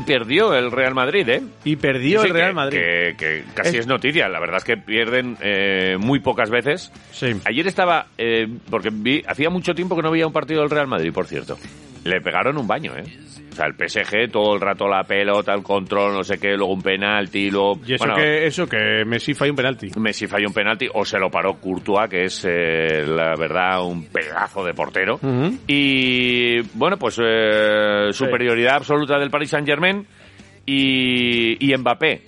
Y perdió el Real Madrid, ¿eh? Y perdió Sí, el Real que- Madrid. Que, que casi Es- es... noticia. La verdad es que pierden eh, muy pocas veces. Sí. Ayer estaba, eh, porque vi, hacía mucho tiempo que no veía un partido del Real Madrid, por cierto. Le pegaron un baño, ¿eh? O sea, el PSG todo el rato la pelota, el control, no sé qué, luego un penalti, luego... Y eso bueno, que eso que Messi falló un penalti. Messi falló un penalti o se lo paró Courtois, que es, eh, la verdad, un pedazo de portero. Y, bueno, pues eh, superioridad absoluta del Paris Saint-Germain y, y Mbappé.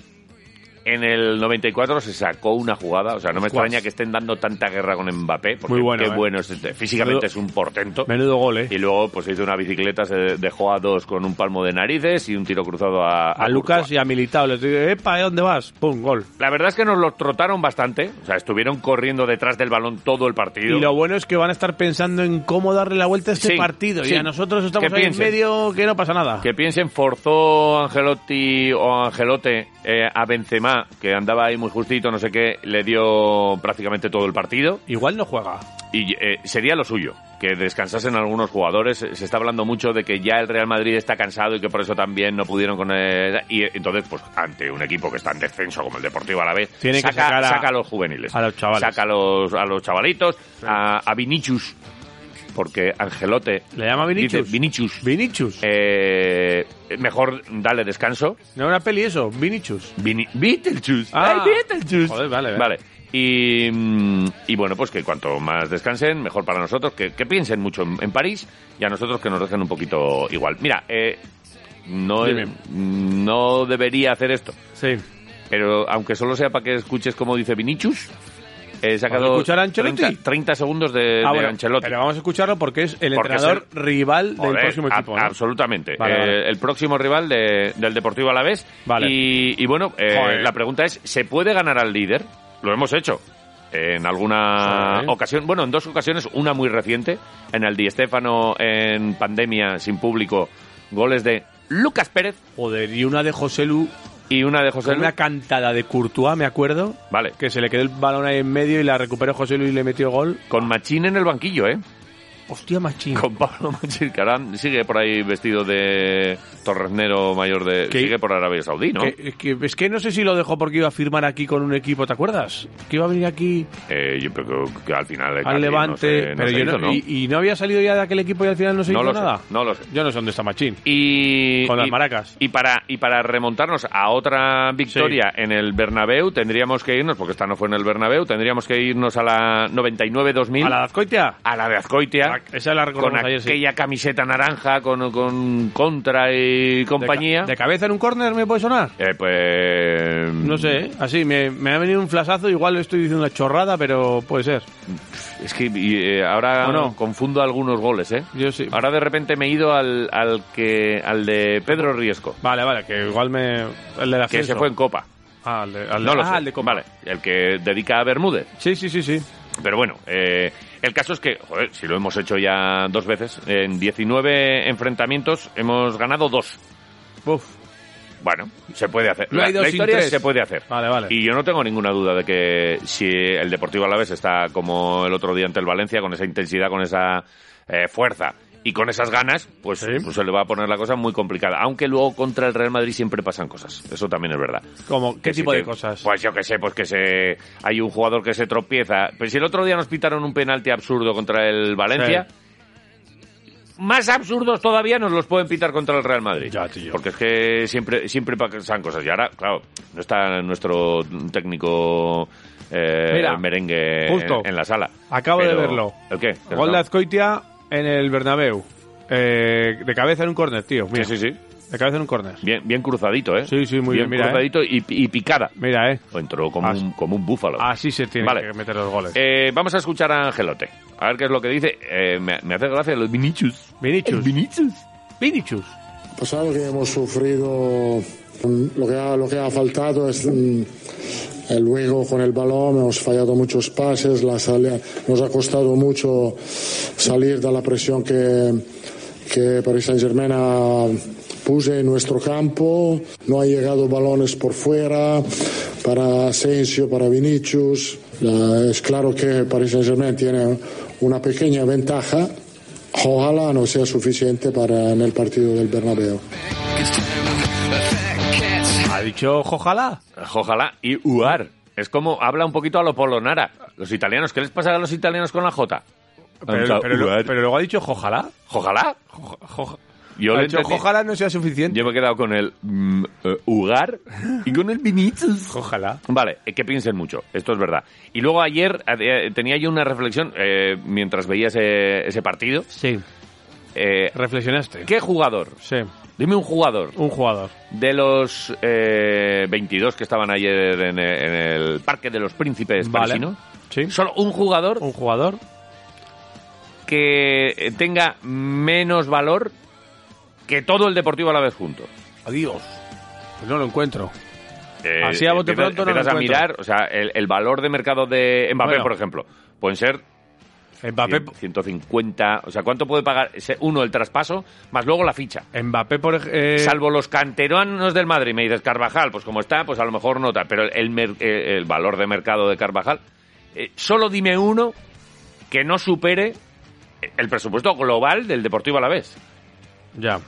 En el 94 se sacó una jugada, o sea, no me extraña que estén dando tanta guerra con Mbappé, porque Muy bueno, qué eh. bueno es este. Físicamente Menudo- es un portento. Menudo gol, ¿eh? Y luego, pues hizo una bicicleta, se dejó a dos con un palmo de narices y un tiro cruzado a, A Lucas y a Militao les digo, epa, ¿eh, ¿dónde vas? Pum, gol. La verdad es que nos lo trotaron bastante, o sea, estuvieron corriendo detrás del balón todo el partido. Y lo bueno es que van a estar pensando en cómo darle la vuelta a este Sí, partido. sí. Y a nosotros estamos ahí en medio que no pasa nada. Que piensen, forzó Angelotti o Angelote eh, a Benzema, que andaba ahí muy justito, no sé qué, le dio prácticamente todo el partido Igual no juega. y eh, sería lo suyo, que descansasen algunos jugadores. Se está hablando mucho de que ya el Real Madrid está cansado y que por eso también no pudieron con él. Y eh, entonces, pues ante un equipo que está en descenso como el Deportivo a la vez, Tiene que saca, sacar a- saca a los juveniles, a los chavales. saca a los, a los chavalitos, a, a Vinicius, porque Angelote ¿Le llama Vinicius? dice, Vinicius. Vinicius. Eh, mejor dale descanso. ¿No era una peli eso? Vinicius. Vini Beetlejuice. Ah. Ay, Beetlejuice. Joder, vale, Vale. Y, mm, y bueno, pues que cuanto más descansen, mejor para nosotros, que, que piensen mucho en, en París y a nosotros que nos dejen un poquito igual. Mira, eh, no, Dime. no debería hacer esto, Sí. pero aunque solo sea para que escuches como dice Vinicius, he sacado ¿Vamos a escuchar a Ancelotti? 30, 30 segundos de, Ah, de bueno, Ancelotti. Pero vamos a escucharlo porque es el Porque entrenador es el- rival del próximo a- equipo. ¿no? Absolutamente. Vale, Eh, vale. el próximo rival de- del Deportivo Alavés. Vale. Y, y bueno, eh, la pregunta es, ¿se puede ganar al líder? Lo hemos hecho. En alguna Sí. ocasión, bueno, en dos ocasiones, una muy reciente, en el Di Stéfano en pandemia sin público, goles de Lucas Pérez Joder, y una de José Lu, y una de José Lu. una cantada de Courtois, me acuerdo. Vale, Que se le quedó el balón ahí en medio y la recuperó José Lu y le metió gol. con Machín en el banquillo, ¿eh? Hostia, machín. Con Pablo Machín, que ahora sigue por ahí vestido de torreznero mayor de... ¿Qué? Sigue por Arabia Saudí, ¿no? Que- que- es que no sé si lo dejó porque iba a firmar aquí con un equipo, ¿te acuerdas? Que iba a venir aquí Eh, yo creo que al final... al Levante. Y, no había salido ya de aquel equipo y al final no se No hizo lo sé, nada. no lo sé. Yo no sé dónde está Machín. Y, Con las y- maracas. Y para, y para remontarnos a otra victoria en el Bernabéu, tendríamos que irnos, porque esta no fue en el Bernabéu, tendríamos que irnos a la 99-2000, ¿A la de Azcoitia? a la de Azcoitia, Esa la con recordamos ayer, sí. aquella camiseta naranja, con, con Contra y De, compañía. ca- de cabeza en un córner me puede sonar? Eh, pues... No sé, ¿eh? así me, me ha venido un flasazo, igual estoy diciendo una chorrada, pero puede ser. Es que y, eh, ahora ¿O no? confundo algunos goles, ¿eh? Yo sí. Ahora de repente me he ido al, al que al de Pedro Riesco, Vale, vale, que igual me... El de la que se fue en Copa. Ah, de, al de- No lo ah, sé. el de Copa. Vale, el que dedica a Bermúdez. Sí, sí, sí, sí. Pero bueno, eh, el caso es que, joder, si lo hemos hecho ya dos veces, en 19 enfrentamientos hemos ganado dos. Uf. Bueno, se puede hacer. No la, la historia tres. se puede hacer. Vale, vale. Y yo no tengo ninguna duda de que si el Deportivo Alavés está como el otro día ante el Valencia, con esa intensidad, con esa eh, fuerza y con esas ganas, pues, Sí. pues se le va a poner la cosa muy complicada. Aunque luego contra el Real Madrid siempre pasan cosas. Eso también es verdad. Como, ¿Qué Que tipo de cosas? Pues yo que sé, pues que se hay un jugador que se tropieza. Pues si el otro día nos pitaron un penalti absurdo contra el Valencia, más absurdos todavía nos los pueden pitar contra el Real Madrid. Ya, tío. Porque es que siempre siempre pasan cosas. Y ahora, claro, no está nuestro técnico eh, Mira, merengue justo. en, en la sala. Acabo de Pero- verlo. ¿El qué? Gol de Azcoitia en el Bernabéu. Eh, de cabeza en un córner, tío. Mira. Sí, sí, sí. De cabeza en un córner. Bien, bien cruzadito, ¿eh? Sí, sí, muy bien, mira, cruzadito y, y picada. Mira, ¿eh? O entró como, Así- un, como un búfalo. Así se tiene Vale. que meter los goles. Eh, vamos a escuchar a Angelote. A ver qué es lo que dice. Eh, me, me hace gracia los Vinicius. Vinicius. Vinicius. Vinicius. pasado que hemos sufrido, lo que ha, lo que ha faltado es mm, luego con el balón, hemos fallado muchos pases, nos ha costado mucho salir de la presión que, que Paris Saint Germain ha puse en nuestro campo, no ha llegado balones por fuera para Asensio, para Vinicius. Es claro que Paris Saint Germain tiene una pequeña ventaja, ojalá no sea suficiente para en el partido del Bernabéu. Ha dicho ojalá. Ojalá. Y Uar. Es como habla un poquito a lo Polonara. Los italianos, ¿qué les pasa a los italianos con la J? Pero, pero, pero luego ha dicho ojalá. Ojalá. Jo- jo- Yo ha le dicho entendí- ojalá no sea suficiente. Yo me he quedado con el mm, eh, Ugar y con el Vinicius. Ojalá. Vale, eh, que piensen mucho, esto es verdad. Y luego ayer eh, tenía yo una reflexión eh, mientras veía ese, ese partido. Sí. Eh, Reflexionaste. ¿Qué jugador? Sí. Dime un jugador Un jugador. de los eh, 22 que estaban ayer en, en el Parque de los Príncipes Vale. Sí. Solo un jugador Un jugador. que tenga menos valor que todo el Deportivo a la vez juntos. Adiós. Pues no lo encuentro. Eh, Así a bote pronto no lo empiezas a encuentro. mirar, o sea, el, el valor de mercado de Mbappé, Bueno. por ejemplo, pueden ser Mbappé, 100, 150, o sea, ¿cuánto puede pagar ese uno el traspaso más luego la ficha? Mbappé por eh, Salvo los canteranos del Madrid, me dices Carvajal, pues como está, pues a lo mejor nota, pero el, mer- eh, el valor de mercado de Carvajal, eh, solo dime uno que no supere el presupuesto global del Deportivo a la vez. Ya.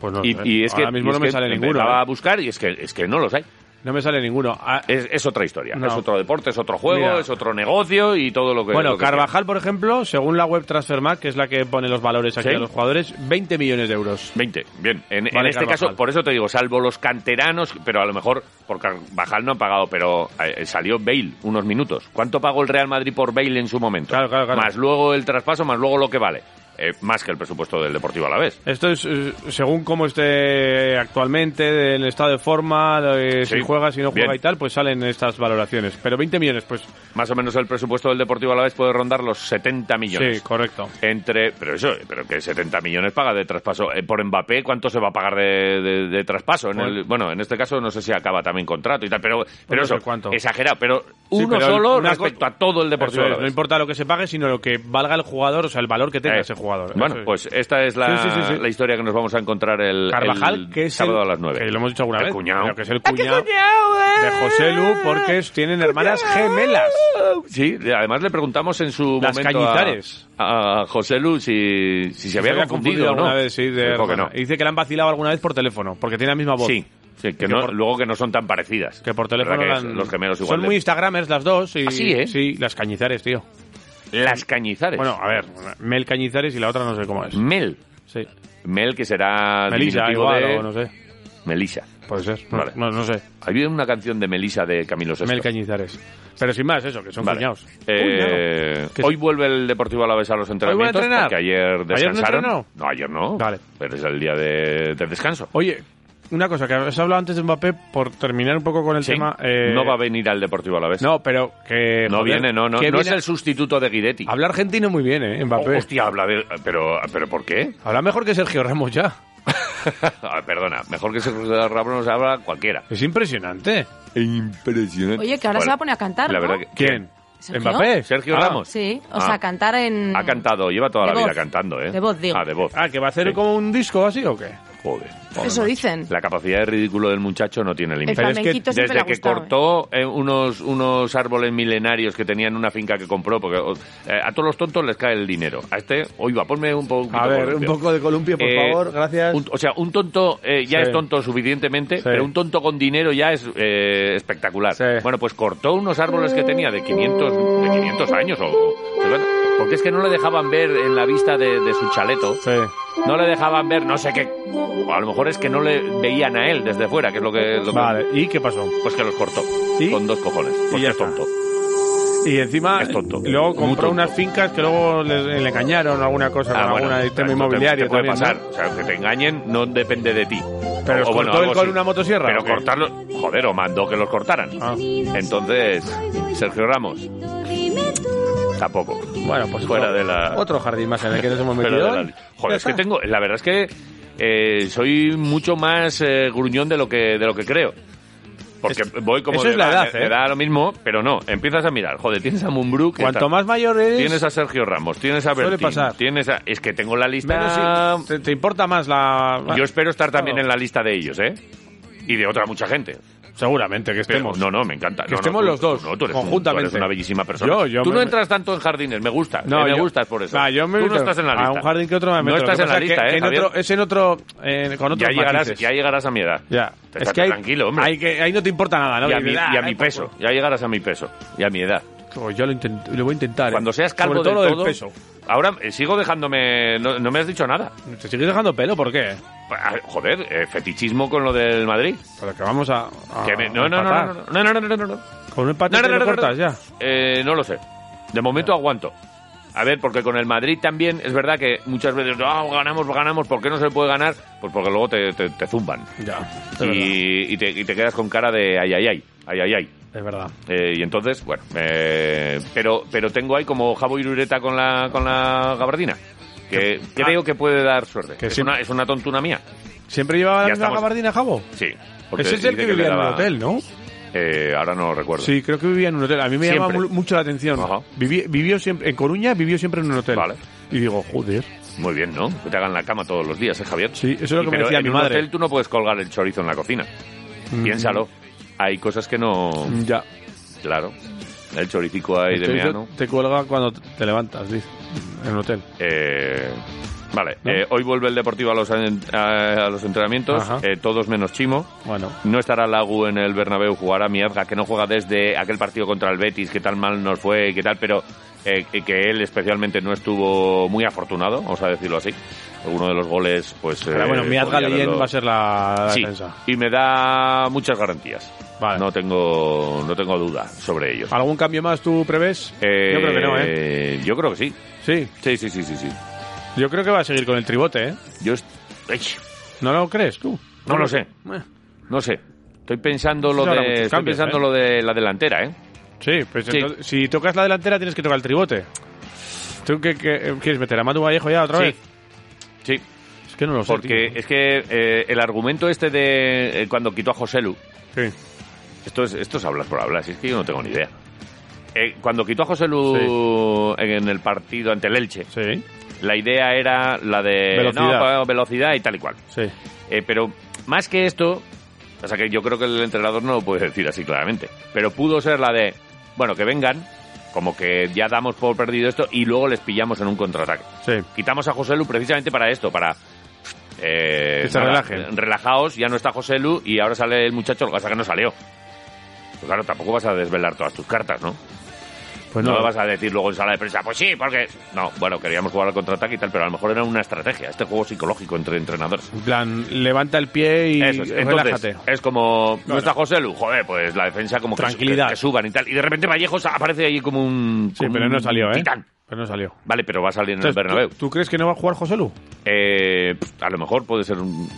Pues no Y, y es que Ahora mismo y no me sale ninguno. a buscar y es que es que no los hay. No me sale ninguno. Ah, Es, es otra historia, No. es otro deporte, es otro juego, Mira. es otro negocio y todo lo que bueno, lo que Carvajal, por ejemplo, según la web Transfermarkt, que es la que pone los valores aquí ¿Sí? a los jugadores, 20 millones de euros. 20, bien. En, en este Carvajal. caso, por eso te digo, salvo los canteranos, pero a lo mejor por Carvajal no han pagado, pero eh, salió Bale unos minutos. ¿Cuánto pagó el Real Madrid por Bale en su momento? Claro, claro, claro. Más luego el traspaso, más luego lo que vale. Eh, más que el presupuesto del Deportivo a la vez. Esto es eh, según cómo esté actualmente, del estado de forma, de si Sí, juega, si no juega bien. y tal, pues salen estas valoraciones. Pero 20 millones, pues Más o menos el presupuesto del Deportivo a la vez puede rondar los 70 millones. sí, correcto. Entre, pero eso, pero que 70 millones paga de traspaso. Eh, por Mbappé, ¿cuánto se va a pagar de, de- de traspaso? En Bueno. el, bueno, en este caso no sé si acaba también contrato y tal, pero, pero no sé eso, cuánto. exagerado. Pero Sí, uno pero solo respecto a todo el Deportivo Eso a la es, no importa lo que se pague, sino lo que valga el jugador, o sea, el valor que tenga Eh, ese jugador. Bueno, Eso es. pues esta es la, Sí, sí, sí, sí. la historia que nos vamos a encontrar el, Carvajal, el que es sábado el, a las 9. que lo hemos dicho alguna El vez, cuñado. que es el cuñado de José Lu, porque es- tienen hermanas gemelas. Sí, además le preguntamos en su Las momento a- Cañizares. a, José Lu si, si se había confundido, o no. alguna vez, sí, de que no. Y dice que le han vacilado alguna vez por teléfono, porque tiene la misma voz. Sí, sí, que, Que no, por- luego que no son tan parecidas. Que por teléfono ¿Verdad que eran- los gemelos igual Son de- muy instagramers las dos. Y, ¿Ah, sí, eh? Sí, las cañizares, tío. Las Cañizares. Bueno, a ver, Mel Cañizares y la otra no sé cómo es. Mel. Sí. Mel, que será diminutivo igual, de o no sé. Melisa. Puede ser. No, Vale. no, no sé. Había una canción de Melisa de Camilo Sesto. Mel Cañizares. Pero sin más, eso, que son Vale. cuñados. Eh, Que hoy vuelve el Deportivo Alavés a los entrenamientos entrenar? porque ayer ¿Ayer no descansaron. no, ayer no. Vale. Pero es el día de, de descanso. Oye, una cosa que has hablado antes de Mbappé, por terminar un poco con el Sí. tema. eh, no va a venir al Deportivo Alavés. No, pero que. No joder, viene, no, no. que No es viene- el sustituto de Guidetti. Habla argentino muy bien, ¿eh? Mbappé. Oh, hostia, habla de... Pero, ¿pero por qué? Habla mejor que Sergio Ramos ya. Ah, perdona, mejor que se Ramos habla cualquiera. Es impresionante. Impresionante. Oye, que ahora se va a poner a cantar, La ¿no? verdad que... ¿Quién? ¿Sergio? ¿Mbappé? Sergio Ah. Ramos. Sí, o Ah. sea, cantar en... Ha cantado, lleva toda De la vida cantando, ¿eh? De voz, digo. Ah, de voz. Ah, que va a hacer Sí. como un disco así o qué? Joder. Eso dicen. La capacidad de ridículo del muchacho no tiene El límite. Pero es que Desde que gustado, ¿eh? cortó eh, unos, unos árboles milenarios que tenía en una finca que compró, porque eh, a todos los tontos les cae el dinero. A este, oiga, ponme un poco. A ver, un poco de columpio, por favor, gracias. o sea, un tonto eh, ya Sí. es tonto suficientemente, Sí. pero un tonto con dinero ya es eh, espectacular. Sí. Bueno, pues cortó unos árboles que tenía de 500, de 500 años o... o- porque es que no le dejaban ver en la vista de, de su chaleto Sí. no le dejaban ver no sé qué. O a lo mejor es que no le veían a él desde fuera, que es lo que. lo que- Vale, ¿y qué pasó? pues que los cortó. ¿Y? Con dos cojones. Y ya es tonto. Y encima, Es tonto. luego Muy compró tonto. unas fincas que luego le, le engañaron alguna cosa Ah, con bueno, alguna tema esto te- inmobiliario. te puede también, pasar. ¿no? O sea, que te engañen no depende de ti. Pero los cortó él algo con una motosierra, Pero ¿o qué? cortarlo, joder, o mandó que los cortaran. Ah. Entonces, Sergio Ramos, tampoco. Bueno, pues Fuera otro, de la- otro jardín más en el que nos hemos metido. la Joder, es que tengo, la verdad es que eh, soy mucho más eh, gruñón de lo que de lo que creo. Porque Es- voy como eso de, es la "Va, edad, me- ¿eh?". me da lo mismo, pero no, empiezas a mirar, joder, tienes a Mumbrú, Cuanto está- más mayor eres, tienes a Sergio Ramos, tienes a Bertín, pasar. tienes a, es que tengo la lista si- te, te importa más la... Yo espero estar también Claro. en la lista de ellos, ¿eh? Y de otra mucha gente. Seguramente que Pero, estemos. no, no, me encanta. Que No, no, estemos tú- los dos, no, tú eres un- conjuntamente. tú eres una bellísima persona. Yo- yo tú me- no entras tanto en jardines, me gusta. No, me yo- gustas por eso. Va, yo me tú no estás en la lista. A un jardín que otro me meto. No estás en la lista, ¿eh, en otro, Es en otro... eh, con otros ya llegarás, ya llegarás a mi edad. Ya. Es que ahí, tranquilo, hombre. Ahí, que, ahí no te importa nada, ¿no? y a mi, y a "Ah, mi peso. Ya llegarás a mi peso. Y a mi edad. Favor". Yo lo, voy a intentar. ¿eh? Cuando seas calvo Sobre todo del todo... del peso. Ahora eh, sigo dejándome... No, no me has dicho nada. ¿Te sigues dejando pelo? ¿Por qué? Ah, Joder, eh, fetichismo con lo del Madrid. Pero que vamos a... a Que me- no, no, no, no, no, no, no, no, no, no. Con un empate No, no, no, cortas ya. No lo sé. De momento aguanto. A ver, porque con el Madrid también es verdad que muchas veces, no, ganamos, ganamos, ¿por qué no se puede ganar? Pues porque luego te, te, te zumban. Ya. Y te, y te quedas con cara de ay, ay, ay, ay, ay, ay. Es verdad. Eh, y entonces, bueno, eh, pero, pero tengo ahí como Jabo Irureta con la, con la gabardina, que creo que puede dar suerte. Que es, una, es una tontura mía. ¿Siempre llevaba la Ya misma estamos- gabardina, Jabo? Sí. Ese es el que vivía en un daba- hotel, ¿no? Eh, ahora no lo recuerdo. Sí, creo que vivía en un hotel. A mí me llama Siempre. mu- mucho la atención. Ajá. Viví- vivió siempre, en Coruña vivió siempre en un hotel. Vale. Y digo, joder. Muy bien, ¿no? Que te hagan la cama todos los días, ¿eh, Javier? Sí, eso es lo Y que me decía en mi un madre. hotel tú no puedes colgar el chorizo en la cocina. Mm. Piénsalo. Hay cosas que no... Ya. Claro. El choricico ahí de meano. te cuelga cuando te levantas, dice, en un hotel. Eh, vale. ¿No? eh, hoy vuelve el Deportivo a los, a, a los entrenamientos. Eh, todos menos Chimo. Bueno. No estará Lagu en el Bernabéu, jugará Miazga, que no juega desde aquel partido contra el Betis, que tal mal nos fue y que tal, pero eh, que él especialmente no estuvo muy afortunado, vamos a decirlo así. Uno de los goles, pues... Pero eh, bueno, Leyen haberlo- va a ser la, la Sí, defensa. y me da muchas garantías. Vale. No tengo, no tengo duda sobre ello. ¿Algún cambio más tú prevés? Eh, Yo creo que no, ¿eh? Yo creo que sí. Sí. Sí, sí, sí, sí, sí. Yo creo que va a seguir con el tribote, ¿eh? Yo Ay, ¿No lo crees tú? no lo sé, Eh, no sé. Estoy pensando lo de, muchos estoy cambios, pensando ¿eh? lo de la delantera, ¿eh? Sí, pues Sí. entonces, si tocas la delantera tienes que tocar el tribote. ¿Tú qué, qué- quieres meter a Matu Vallejo ya otra Sí. vez? Sí, Es que no lo sé. porque tío. es que eh, el argumento este de eh, cuando quitó a Joselu, Sí. esto es, esto es hablar por hablar, si es que yo no tengo ni idea. Eh, cuando quitó a Joselu en el partido ante el Elche, Sí. la idea era la de Velocidad. no, velocidad y tal y cual. Sí. Eh, pero más que esto, o sea que yo creo que el entrenador no lo puede decir así claramente, pero pudo ser la de, bueno, que vengan, como que ya damos por perdido esto y luego les pillamos en un contraataque. Sí. Quitamos a José Lu precisamente para esto, para... Eh, Que se relajen. Relajaos, ya no está José Lu y ahora sale el muchacho, lo que pasa que no salió. Pues claro, tampoco vas a desvelar todas tus cartas, ¿no? Pues no no. lo vas a decir luego en sala de prensa, pues sí, porque... No, bueno, queríamos jugar al contraataque y tal, pero a lo mejor era una estrategia, este juego psicológico entre entrenadores. En plan, levanta el pie y Eso es. Entonces, relájate. es como, no está José Lu, joder, pues la defensa como Tranquilidad. Que, que suban y tal. Y de repente Vallejos aparece ahí como un. Sí, como pero no salió, ¿eh? Titán. Pero no salió. Vale, pero va a salir en Entonces, el Bernabéu. ¿tú, tú crees que no va a jugar José Lu? Eh, a lo mejor puede ser un.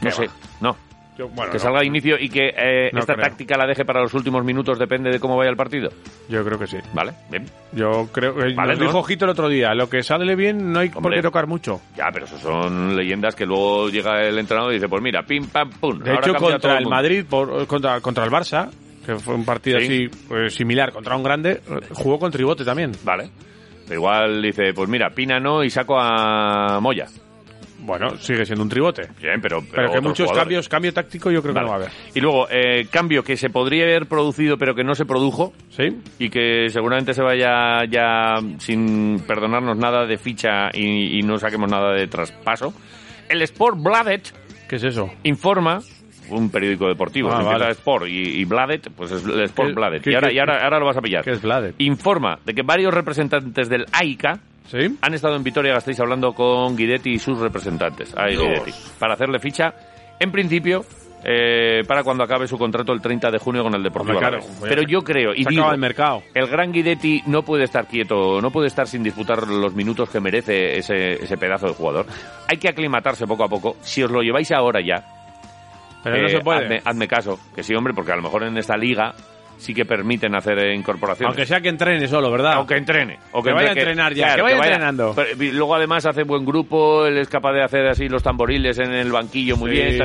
¿Qué No sé, va? no. Bueno, que salga a inicio y que eh, No esta creo. táctica la deje para los últimos minutos, depende de cómo vaya el partido. Yo creo que sí. Vale, bien. Yo creo que Vale, nos ¿no? dijo Ojito el otro día, lo que sale bien no hay por qué tocar mucho. Ya, pero eso son leyendas que luego llega el entrenador y dice: Pues mira, pim, pam, pum. De hecho, contra el. Madrid, por- contra, contra el Barça, que fue un partido Sí. así pues, similar contra un grande, jugó con tribote también. Vale. Pero igual dice: Pues mira, Pina no y saco a Moya. Bueno, sigue siendo un tribote. Bien, pero. Pero, que muchos jugadores. cambios, cambio táctico yo creo Vale. que no va a haber. Y luego, eh, cambio que se podría haber producido pero que no se produjo ¿Sí? y que seguramente se vaya ya sin perdonarnos nada de ficha y, y no saquemos nada de traspaso. El Sport Bladet ¿Qué es eso? informa, un periódico deportivo, Ah, vale. Sport y, y Bladet, pues es el Sport ¿Qué- Bladet. qué- y ahora, qué- y ahora, ahora lo vas a pillar. ¿Qué es Vlade? Informa de que varios representantes del AICA ¿Sí? han estado en Vitoria Gasteiz hablando con Guidetti y sus representantes. Ay. Guidetti. Para hacerle ficha, en principio, eh, para cuando acabe su contrato el 30 de junio con el Deportivo claro, Pero yo creo, y digo, el mercado. el gran Guidetti no puede estar quieto, no puede estar sin disputar los minutos que merece ese, ese pedazo de jugador. Hay que aclimatarse poco a poco. Si os lo lleváis ahora ya, Pero no eh, se puede. Hazme, hazme caso, que sí, hombre, porque a lo mejor en esta liga sí que permiten hacer eh, incorporaciones. Aunque sea que entrene solo, ¿verdad? Aunque entrene. O Que vaya a entrenar ya, que vaya entrenando. Pero, y luego además hace buen grupo, él es capaz de hacer así los tamboriles en el banquillo muy bien.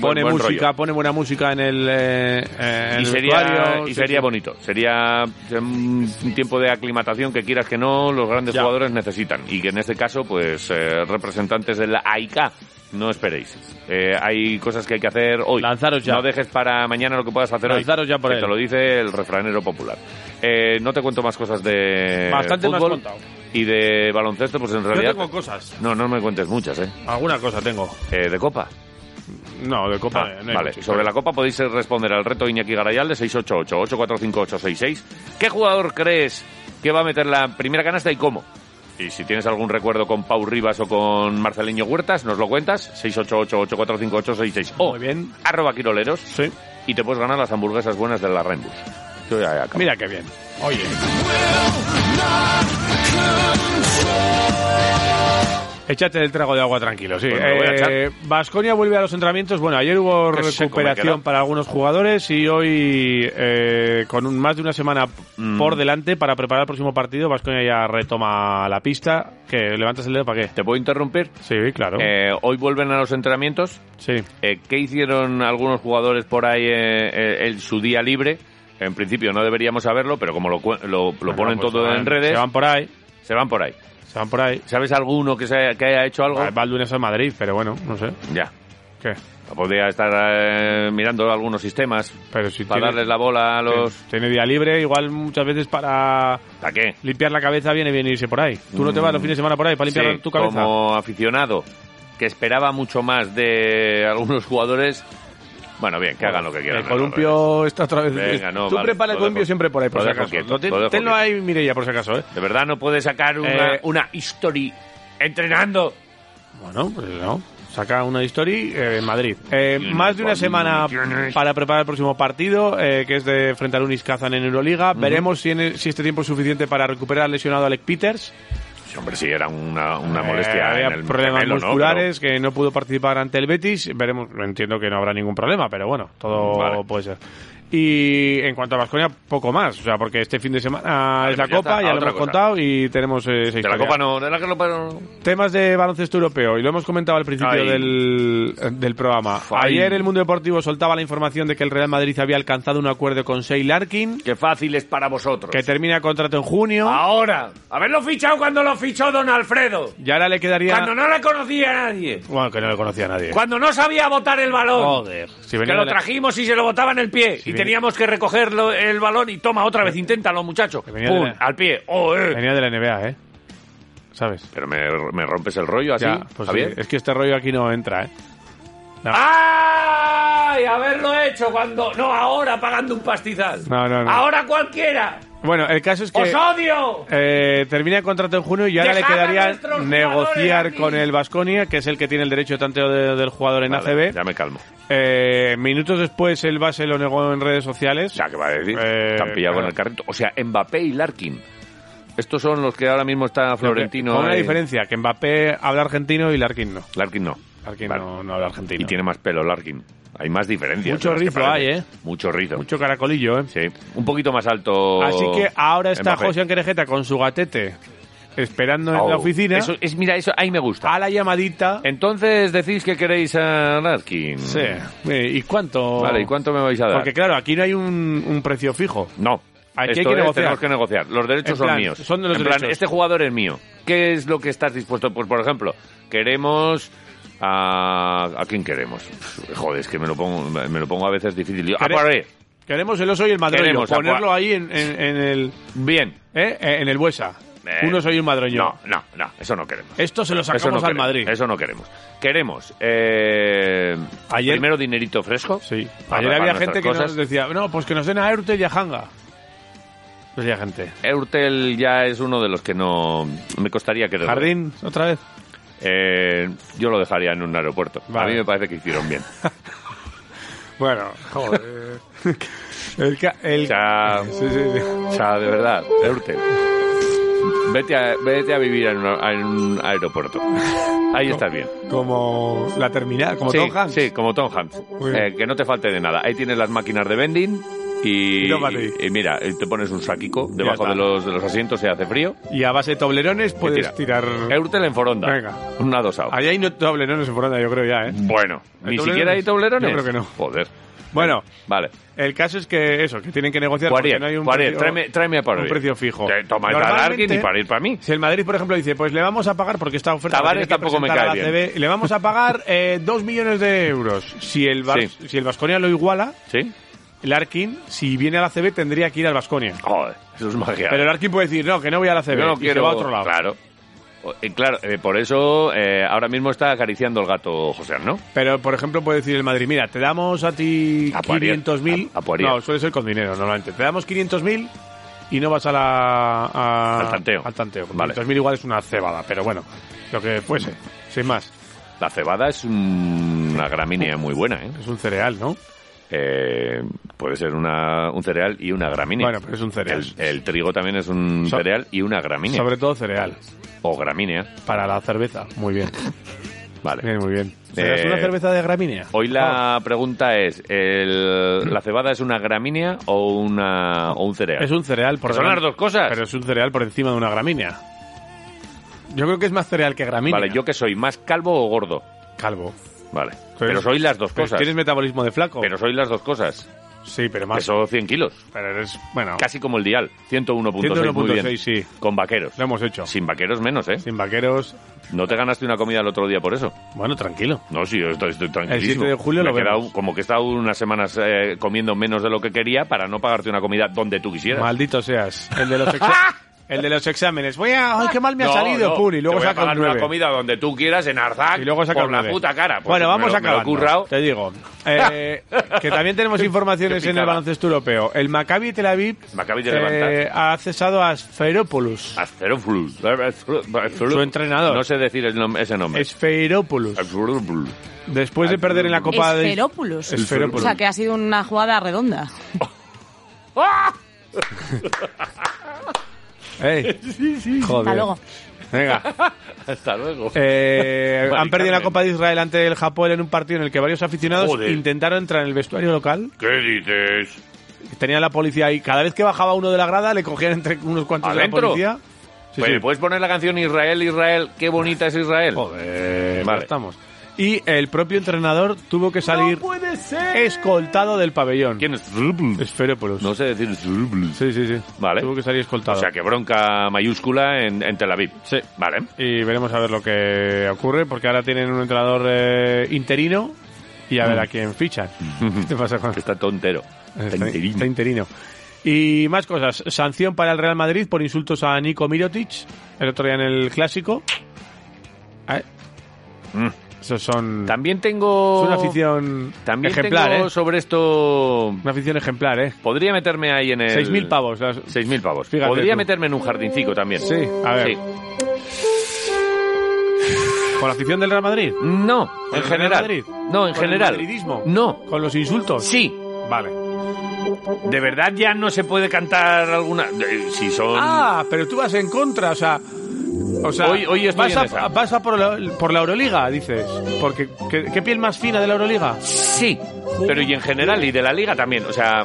pone, música, pone buena música en el, eh, en Y el sería, y sí, sería sí. bonito. Sería un un tiempo de aclimatación que quieras que no, los grandes Ya. jugadores necesitan. Y que en este caso, pues, eh, representantes de la AICA, no esperéis. Eh, hay cosas que hay que hacer hoy. Lanzaros ya. No dejes para mañana lo que puedas hacer Lanzaros hoy. ya por que él. te lo dice el refranero popular. Eh, no te cuento más cosas de Bastante fútbol contado. y de baloncesto, pues en Yo realidad... tengo cosas. No, no me cuentes muchas, ¿eh? Alguna cosa tengo. Eh, ¿De Copa? No, de Copa. Ah, no vale, mucho. sobre la Copa podéis responder al reto Iñaki Garayal de 688-845-866. ¿Qué jugador crees que va a meter la primera canasta y cómo? Y si tienes algún recuerdo con Pau Rivas o con Marceliño Huertas, nos lo cuentas. 688-845-866 o Muy bien. arroba quiroleros Sí. y te puedes ganar las hamburguesas buenas de la Rembus. Yo ya. Mira qué bien. Oye. Échate el trago de agua tranquilo, sí. Pues. Vasconia vuelve a los entrenamientos. Bueno, ayer hubo recuperación para algunos jugadores y hoy, eh, con más de una semana Mm. por delante para preparar el próximo partido, Vasconia ya retoma la pista. ¿Que levantas el dedo para qué? ¿Te puedo interrumpir? Sí, claro. Eh, hoy vuelven a los entrenamientos. sí. Eh, ¿Qué hicieron algunos jugadores por ahí eh, eh, en su día libre? En principio no deberíamos saberlo, pero como lo, lo, ponen pues todo en redes, Se van por ahí. se van por ahí. Se van por ahí. ¿Sabes alguno que, se, que haya hecho algo? Balduin es en Madrid, pero bueno, no sé. Ya. ¿Qué? Podría estar eh, mirando algunos sistemas Pero si para tiene, darles la bola a los... tiene día libre, igual muchas veces para ¿Para qué? limpiar la cabeza viene bien irse por ahí. ¿Tú no te vas los fines de semana por ahí para limpiar Sí, tu cabeza? como aficionado que esperaba mucho más de algunos jugadores, bueno, bien, que hagan lo que quieran. El columpio está otra vez. Venga, no, Tú vale, prepara el columpio dejo- siempre por ahí, por si acaso. quieto, ten- tenlo quieto. ahí, Mireia, por si acaso, ¿eh? De verdad no puede sacar una, Eh, una history entrenando. Bueno, pues no. Saca una history eh, en Madrid. Eh, más de una semana para preparar el próximo partido, eh, que es de frente al Unis Kazan en Euroliga. Veremos si, en- si este tiempo es suficiente para recuperar al lesionado Alec Peters. Sí, hombre, sí, era una, una Eh, molestia había en el problemas gemelo, ¿no? musculares que no pudo participar ante el Betis. Veremos, entiendo que no habrá ningún problema, pero bueno, todo Vale. puede ser. Y en cuanto a Vasconia, poco más. O sea, porque este fin de semana es la pues Copa, está, ya lo hemos cosa. contado y tenemos eh. De la. Copa no, de la Copa no... Temas de baloncesto europeo, y lo hemos comentado al principio del, del programa. Ay. Ayer el Mundo Deportivo soltaba la información de que el Real Madrid había alcanzado un acuerdo con Shea Larkin, Qué fácil es para vosotros. que termina contrato en junio. Ahora, haberlo fichado cuando lo fichó Don Alfredo. Y ahora le quedaría... Cuando no le conocía a nadie. Bueno, que no le conocía a nadie. Cuando no sabía botar el balón. Joder. Si Que lo la- trajimos y se lo botaba en el pie. Teníamos que recogerlo el balón y toma otra vez, inténtalo, muchacho. Venía de Pum, la- al pie. Oh, eh. Venía de la NBA, ¿eh? ¿Sabes? Pero me, me rompes el rollo así, Ya, pues Javier. sí, es que este rollo aquí no entra, ¿eh? No. ¡Ay! Haberlo hecho cuando. No, ahora pagando un pastizal. No, no, no. Ahora cualquiera. Bueno, el caso es que ¡Os odio! eh, termina el contrato en junio y ahora le Dejad a quedaría negociar con el Vasconia, que es el que tiene el derecho de tanteo de- del jugador en Vale, ACB. Ya me calmo. Eh, minutos después el base lo negó en redes sociales. Ya, ¿qué va a decir? Eh, han pillado con claro. el carrito. O sea, Mbappé y Larkin. Estos son los que ahora mismo está Florentino. Con una diferencia, que Mbappé habla argentino y Larkin no. Larkin no. Larkin Vale. no, no habla argentino. Y tiene más pelo Larkin. Hay más diferencias. Mucho rizo hay, ¿eh? Mucho rizo. Mucho caracolillo, ¿eh? Sí. Un poquito más alto. Así que ahora está Mbappé. José Anquerejeta con su gatete esperando en Oh, la oficina Eso es, mira, eso ahí me gusta. a la llamadita. Entonces decís que queréis a Larkin. Sí. Eh, ¿Y cuánto? Vale, ¿y cuánto me vais a dar? Porque claro, aquí no hay un, un precio fijo. No. Aquí hay que es, negociar. Tenemos que negociar. Los derechos En son plan, míos. son de los en plan, este jugador es mío. ¿Qué es lo que estás dispuesto? Pues, por ejemplo, queremos a... ¿A quién queremos? Joder, es que me lo pongo, me lo pongo a veces difícil. Yo, Quere- a Paré. Queremos el oso y el madroño. Queremos Ponerlo ahí en, en- en el Bien. ¿eh? En el Buesa. Eh, Un oso y un madroño. No, no, no. Eso no queremos. Esto se lo sacamos no al Madrid. Eso no queremos. Queremos eh, Ayer- primero dinerito fresco. Sí. Ayer había gente que cosas. nos decía, no, pues que nos den a Eurtel y a Hanga. Decía gente. Eurtel ya es uno de los que no me costaría querer. Jardín, otra vez. Eh, yo lo dejaría en un aeropuerto. Vale. A mí me parece que hicieron bien. Bueno, joder. el, el- O sea, Sí, sí, sí. o sea, de verdad, Eurtel. Vete a, vete a vivir en un, en un aeropuerto. Ahí estás bien. Como la terminal, como sí, Tom Hanks. Sí, como Tom Hanks. Eh, que no te falte de nada. Ahí tienes las máquinas de vending y, mira, eh, te pones un saquico debajo de los, de los asientos, se hace frío. Y a base de toblerones puedes tira. tirar. Eurtel en Foronda. Venga. Una dosao. Ahí hay no toblerones en Foronda, yo creo ya, ¿eh? Bueno, ¿Hay ni toblerones? siquiera hay toblerones. Yo creo que no. Joder. Bueno, Vale. el caso es que eso, que tienen que negociar Poirier, porque no hay un Poirier, precio, tráeme, tráeme a un precio fijo. Te- Toma el Normalmente, alguien y para ir para mí. Si el Madrid, por ejemplo, dice, pues le vamos a pagar, porque esta oferta Tavares tampoco me cae a CB, le vamos a pagar eh, dos millones de euros. Si el, Bar- Sí. si el Vasconia lo iguala, ¿Sí? El Arkin, si viene a la CB, tendría que ir al Vasconia. Joder, eso es magia. Pero el Arkin puede decir, no, que no voy a la CB, no y se quiero... va a otro lado. Claro. Eh, claro, eh, por eso eh, ahora mismo está acariciando el gato José, ¿no? Pero, por ejemplo, puede decir el Madrid, mira, te damos a ti A Poirier, 500.000. a- a Poirier. No, suele ser con dinero, normalmente. Te damos 500.000 y no vas a la... a- Al tanteo. Al tanteo. Vale. 500.000 igual es una cebada, pero bueno, lo que fuese, sin más. La cebada es un- una gramínea muy buena, ¿eh? Es un cereal, ¿no? Eh, puede ser una, un cereal y una gramínea. Bueno, pero es un cereal. El, el trigo también es un So- cereal y una gramínea. Sobre todo cereal. O gramínea. Para la cerveza. Muy bien. Vale. Bien, muy bien. ¿Serás Eh, una cerveza de gramínea? Hoy la pregunta es, el- ¿la cebada es una gramínea o, una, o un cereal? Es un cereal por son las dos cosas. Pero es un cereal por encima de una gramínea. Yo creo que es más cereal que gramínea. Vale, ¿yo que soy? ¿Más calvo o gordo? Calvo. Vale. Pero Pero soy las dos cosas. ¿Tienes metabolismo de flaco? Pero soy las dos cosas. Sí, pero más. Peso 100 kilos. Pero eres. Bueno, Casi como el dial. 101.6. muy bien. 101.6, sí. Con vaqueros. Lo hemos hecho. Sin vaqueros menos, ¿eh? Sin vaqueros. No te ganaste una comida el otro día por eso. Bueno, tranquilo. No, sí, yo estoy, estoy tranquilísimo. El 7 de julio Me lo he quedado vemos. como que he estado unas semanas eh, comiendo menos de lo que quería para no pagarte una comida donde tú quisieras. Maldito seas. El de los, el de los exámenes. Voy a. ¡Ay, qué mal me ha No, salido! no, Pum, y luego te voy a saca un pagar una 9. comida donde tú quieras en Arzac Y luego saca por un la nueve. puta cara. Pues bueno, vamos a me lo he currado. Te digo. Eh, que también tenemos informaciones Qué en el picada. baloncesto europeo. El Maccabi Tel Aviv Maccabi te eh, ha cesado a Sferopoulos. Asferopoulos. Su entrenador. No sé decir el nom- ese nombre. Sferopoulos. Asferopoulos. Después de perder en la Copa de... Esferópolis. Esferópolis. O sea, que ha sido una jugada redonda. Ey. Joder. Hasta luego. Venga. Hasta luego. Eh, han perdido la. Copa de Israel ante el Japón en un partido en el que varios aficionados Joder. intentaron entrar en el vestuario local. ¿Qué dices? Tenían la policía ahí. Cada vez que bajaba uno de la grada, le cogían entre unos cuantos de la ¿Adentro? policía. Sí, Oye, sí. ¿Puedes poner la canción Israel, Israel? Qué bonita es Israel. Joder, Vale. estamos. Y el propio entrenador tuvo que salir escoltado del pabellón. ¿Quién es? Esferópolis. No sé decir. Sí, sí, sí. Vale. Tuvo que salir O escoltado. sea, que bronca mayúscula en, en Tel Aviv. Sí. Vale. Y veremos a ver lo que ocurre, porque ahora tienen un entrenador eh, interino y a ver a quién fichan. ¿Qué te pasa con Que está tontero. Está, Está interino. está interino. Y más cosas. Sanción para el Real Madrid por insultos a Nico Mirotic el otro día en el Clásico. Ah, Mm. Esos son... También tengo. Es una afición También ejemplar, tengo ¿eh? sobre esto. Una afición ejemplar, ¿eh? Podría meterme ahí en el. 6.000 pavos. las- 6.000 pavos. Fíjate Podría tú. meterme en un jardincico también. Sí, a ver. Sí. ¿Con la afición del Real Madrid? No, ¿Con en el Real general. Madrid? No, en ¿Con el general. madridismo? No. ¿Con los insultos? Sí. Vale. ¿De verdad ya no se puede cantar alguna? de- Si son. Ah, pero tú vas en contra, o sea... O sea, Hoy- hoy estoy vas, en a, esa. vas a por la, por la Euroliga, dices. Porque, ¿qué, qué piel más fina de la Euroliga? Sí. Pero y en general, y de la liga también. O sea,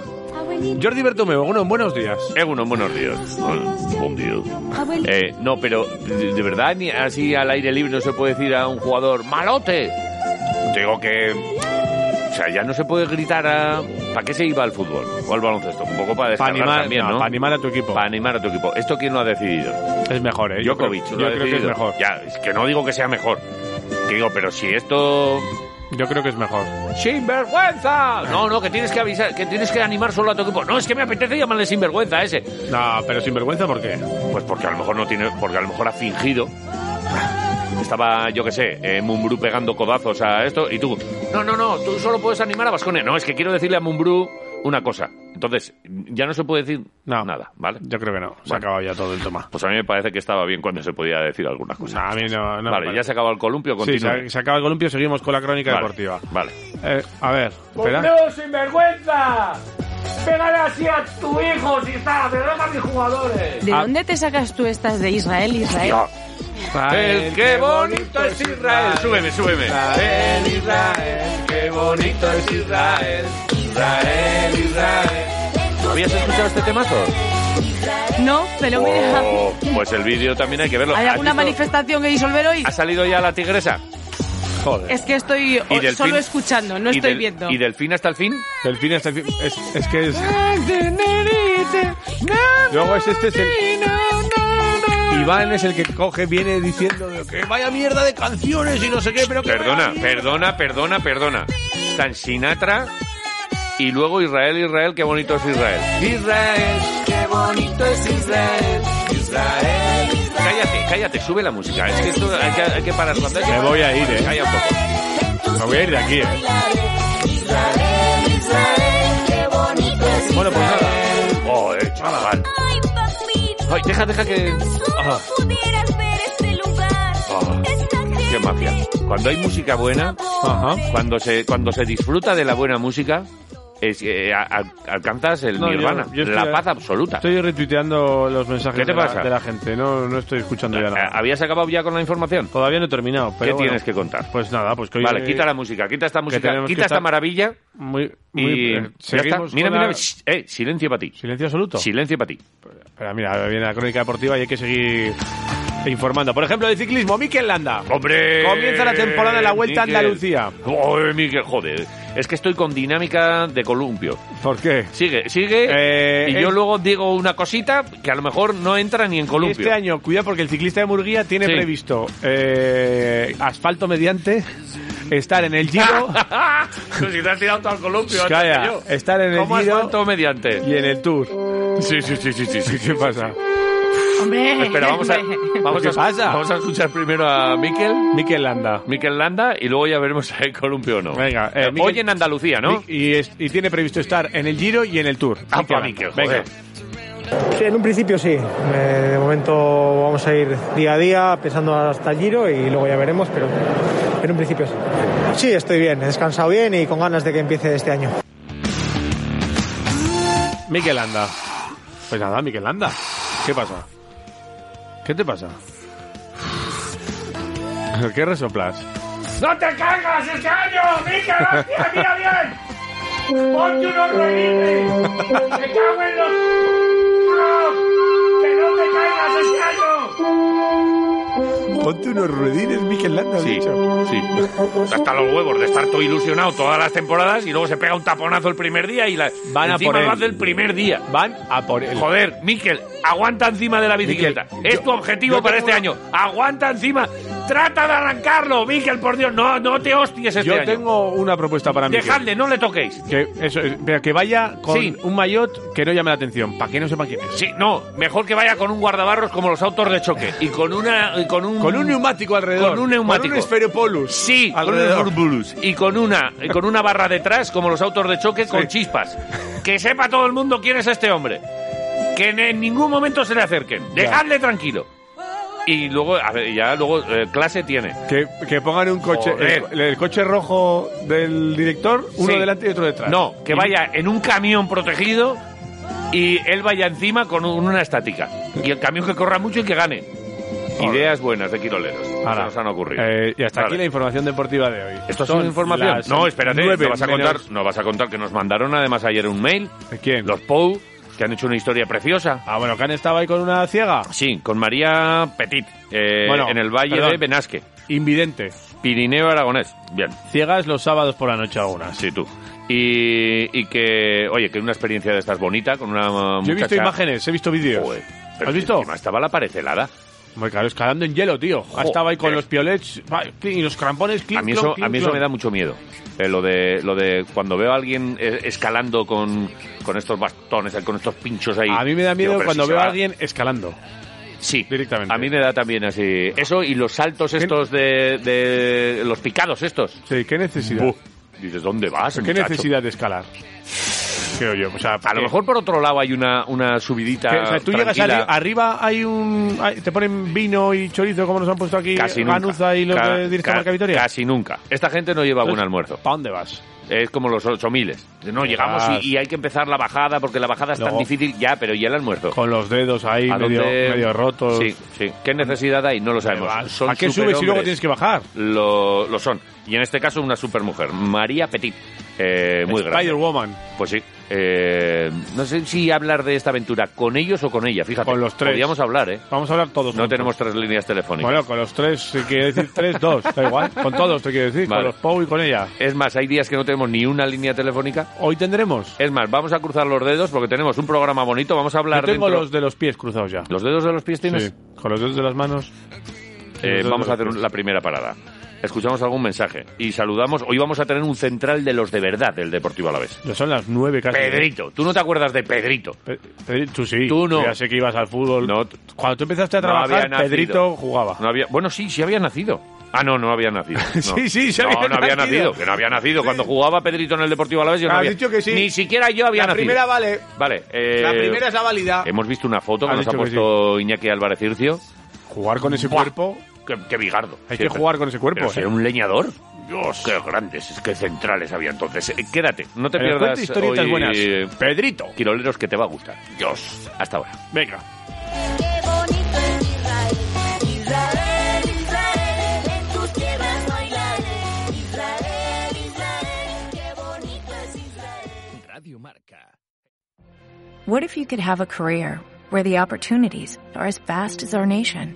Jordi Bertomeu, bueno, buenos días. Egunon, buenos días. Buen día. Eh, no, pero de, de verdad, ni así al aire libre no se puede decir a un jugador ¡malote! Digo que. O sea, ya no se puede gritar a. ¿Para qué se iba al fútbol o al baloncesto? Un poco para animar, también, no, ¿no? para animar a tu equipo. Para animar a tu equipo. ¿Esto quién lo ha decidido? Es mejor, ¿eh? Yo creo- Djokovic Yo, lo ha creo que es mejor. Ya, es que no digo que sea mejor. Que digo, pero si esto... Yo creo que es mejor. ¡Sinvergüenza! No, no, que tienes que avisar, que tienes que animar solo a tu equipo. No, es que me apetece llamarle sinvergüenza a ese. No, pero sin vergüenza, ¿por qué? Pues porque a lo mejor no tiene, porque a lo mejor ha fingido. Estaba, yo qué sé, eh, Mumbrú pegando codazos a esto y tú, no, no, no, tú solo puedes animar a Vasconia. No, es que quiero decirle a Mumbrú una cosa. Entonces, ya no se puede decir No. nada, ¿vale? Yo creo que no. Se Bueno. ha acabado ya todo el toma. Pues a mí me parece que estaba bien cuando se podía decir algunas cosas. a mí no. no vale, ya se acaba el columpio, Sí, continúa. se, se acaba el columpio, seguimos con la crónica Vale, deportiva. Vale. Eh, a ver, espera. sinvergüenza! ¡Pégale así a tu hijo si está! ¡Me a mis jugadores! ¿De Ah. dónde te sacas tú estas de Israel, Israel? El qué bonito es Israel. Súbeme, súbeme. Israel, Israel, qué bonito es Israel. Israel, Israel. ¿Habías escuchado este temazo? No, pero mira, Oh, pues el vídeo también hay que verlo. ¿hay ¿Has alguna manifestación que disolver hoy? ¿Ha salido ya la tigresa? Joder. Es que estoy ¿Y solo escuchando, no ¿Y estoy del- viendo. ¿Y del fin hasta el fin? El fin hasta el fin. Es, es que es. Luego es este. Es el... Iván es el que coge, viene diciendo que vaya mierda de canciones y no sé qué, pero que. Perdona, perdona, perdona, perdona. Están Sinatra y luego Israel, Israel, qué bonito es Israel. Israel, qué bonito es Israel. Israel. Cállate, cállate, sube la música. Es que esto hay que, hay que parar. Que Me voy a ir, eh. Calla un poco. Me voy a ir de aquí, eh. Bueno, pues nada. Oh, eh, chaval. Ay, deja, deja que... Ah, ah, qué magia. Cuando hay música buena, Ajá. cuando se, cuando se disfruta de la buena música, es, eh, a- alcanzas el No, yo- nirvana, yo estoy- la paz absoluta. Estoy retuiteando los mensajes ¿Qué te de, la, pasa? de la gente. No, no estoy escuchando ya nada. ¿Habías acabado ya con la información? Todavía no he terminado. ¿Qué bueno, tienes que contar? Pues nada, pues que hoy. Vale, quita la música, quita esta música, tenemos que quita esta estar- maravilla Muy, muy, y eh, ya está. seguimos Mira, con mira, la- shh, eh, silencio para ti. Silencio absoluto. Silencio para ti. Pero mira, viene la crónica deportiva y hay que seguir informando. Por ejemplo, de ciclismo, Mikel Landa. ¡Hombre! Comienza la temporada en la Vuelta a Miquel. Andalucía. ¡Oh, Miquel, joder! Es que estoy con dinámica de columpio. ¿Por qué? Sigue, sigue. Eh, y yo es- luego digo una cosita que a lo mejor no entra ni en columpio. este año, cuidado porque el ciclista de Murguía tiene Sí. previsto eh, asfalto mediante, estar en el Giro si te has tirado todo al columpio antes Calla, que yo. estar en el ¿Cómo Giro asfalto mediante? y en el Tour. Sí, sí, sí, sí, sí, sí. ¿Qué pasa? Hombre, Espera, vamos a, vamos, ¿Qué a, pasa? vamos a escuchar primero a Miquel. Mikel Landa. Miquel Landa y luego ya veremos si hay columpio o no. Venga, eh, Miquel- Hoy en Andalucía, ¿no? Y, es- y tiene previsto estar en el Giro y en el Tour. Ah, Mikel pa' Landa. Miquel, Venga. Sí, en un principio sí. Eh, de momento vamos a ir día a día pensando hasta el giro y luego ya veremos, pero en un principio sí. Sí, estoy bien, he descansado bien y con ganas de que empiece este año. Mikel Landa. Pues nada, Mikel Landa. ¿Qué pasa? ¿Qué te pasa? ¿Qué resoplas? ¡No te caigas este año! ¡Miquel, hostia, mira bien! ¡Ponte unos ruedines! ¡Me cago en los... ¡Ah! ¡Que no te caigas este año! Ponte unos ruedines, Mikel Landa. has Sí, dicho. sí. Hasta los huevos de estar todo ilusionado todas las temporadas y luego se pega un taponazo el primer día y la, Van a por él. lo hace el primer día. Van a por él. Joder, Miquel, aguanta encima de la bicicleta. Miquel, es yo- tu objetivo para este una- año. Aguanta encima. Trata de arrancarlo, Miquel, por Dios. No, no te hosties este Yo año. tengo una propuesta para Mikel. Dejadle, no le toquéis. Que, eso, es, pero que vaya con Sí. un maillot que no llame la atención, para que no sepan quién es. Sí, no, mejor que vaya con un guardabarros como los autos de choque y con una y con un Con un neumático alrededor. Con un neumático. Con un Spheropolus. Sí, con un alrededor. Y con una y con una barra detrás como los autos de choque con chispas. Que sepa todo el mundo quién es este hombre. Que en, en ningún momento se le acerquen. Dejadle tranquilo. Y luego, a ver, ya luego eh, clase tiene. Que, que pongan un coche, el, el coche rojo del director, uno Sí. delante y otro detrás. No, que vaya en un camión protegido y él vaya encima con un- una estática. Y el camión que corra mucho y que gane. Ideas buenas de Quiroleros. Hala. nos han ocurrido. Eh, y hasta aquí la información deportiva de hoy. ¿Esto es información? No, espérate, no vas, a contar, menos- no vas a contar que nos mandaron además ayer un mail, ¿De quién? los POU, que han hecho una historia preciosa. Ah, bueno, que han estado ahí con una ciega. Sí, con María Petit, eh, Bueno, en el Valle perdón. de Benasque, Invidente. Pirineo Aragonés. Bien, Ciegas los sábados por la noche algunas. sí, tú. Y, y que, oye, que una experiencia de estas bonita, con una Yo he visto imágenes, he visto vídeos. ¿Has visto? estaba la pared helada. Muy claro, escalando en hielo, tío. Ha estado ahí con Joder. los piolets y los crampones. clink, A mí clon, eso, clink, a mí eso clon. me da mucho miedo. Eh, lo de lo de cuando veo a alguien eh, escalando con, con estos bastones, eh, con estos pinchos ahí. A mí me da miedo Digo, cuando si veo a alguien escalando. Sí, directamente. A mí me da también así. Eso y los saltos estos de, de los picados estos. Sí, qué necesidad. Buh. Dices, ¿dónde vas? ¿Qué muchacho? necesidad de escalar? Creo yo. O sea, A lo mejor por otro lado hay una, una subidita. que, o sea, tú llegas arriba, hay un. hay- te ponen vino y chorizo, como nos han puesto aquí Casi nunca. Y los Ca- de Directo ca- Marca Vitoria. Casi nunca. Esta gente no lleva buen almuerzo. ¿Para dónde vas? Es como los ocho miles. No, llegamos y, y hay que empezar la bajada porque la bajada es tan difícil. Ya, pero ¿y el almuerzo? Con los dedos ahí ¿A medio, dónde- medio rotos. Sí, sí. ¿Qué necesidad hay? No lo sabemos. Son ¿A qué subes y luego tienes que bajar? Lo, lo son. Y en este caso una supermujer, María Petit. Eh, muy grande. Spider-Woman. Pues sí. Eh, no sé si hablar de esta aventura con ellos o con ella, fíjate. Con los tres. Podríamos hablar, ¿eh? Vamos a hablar todos. No juntos. tenemos tres líneas telefónicas. Bueno, con los tres, si quiere decir tres, dos, da igual. Con todos te quiero decir, Vale. con los Pou y con ella. Es más, hay días que no tenemos ni una línea telefónica. Hoy tendremos. Es más, vamos a cruzar los dedos porque tenemos un programa bonito. Vamos a hablar Yo tengo dentro- los de los pies cruzados ya. ¿Los dedos de los pies tienes. Sí, con los dedos de las manos. Eh, vamos de a hacer la primera parada. Escuchamos algún mensaje y saludamos. Hoy vamos a tener un central de los de verdad del Deportivo Alavés. Ya son las nueve casi. Pedrito. ¿Tú no te acuerdas de Pedrito? Pe- Pedri- tú sí. Tú no. Ya sé que ibas al fútbol. No. Cuando tú empezaste a trabajar. Pedrito jugaba. No había, bueno, sí, sí había nacido. Ah, no, no había nacido. No. Sí, sí, sí no, había no había nacido. nacido. Que no había nacido. Cuando jugaba Pedrito en el Deportivo Alavés, yo no había... dicho que sí. Ni siquiera yo había la nacido. primera vale. Vale. eh, La primera es la válida. Hemos visto una foto que nos ha que puesto Iñaki Álvarez Ircio. Jugar con ese Buah. cuerpo. Qué, qué bigardo. Hay Sí, que pero- jugar con ese cuerpo. Pero ¿eh? ser un leñador. Dios, qué grandes, es que centrales había entonces. Eh, quédate, no te el pierdas historietas hoy, buenas. eh, Pedrito. Quiroleros que te va a gustar. Dios, hasta ahora. Venga. Qué bonito es Israel, Israel, Israel, en tus tierras bailaré. Israel, Israel, qué bonito es Israel. Radio Marca. What if you could have a career where the opportunities are as vast as our nation,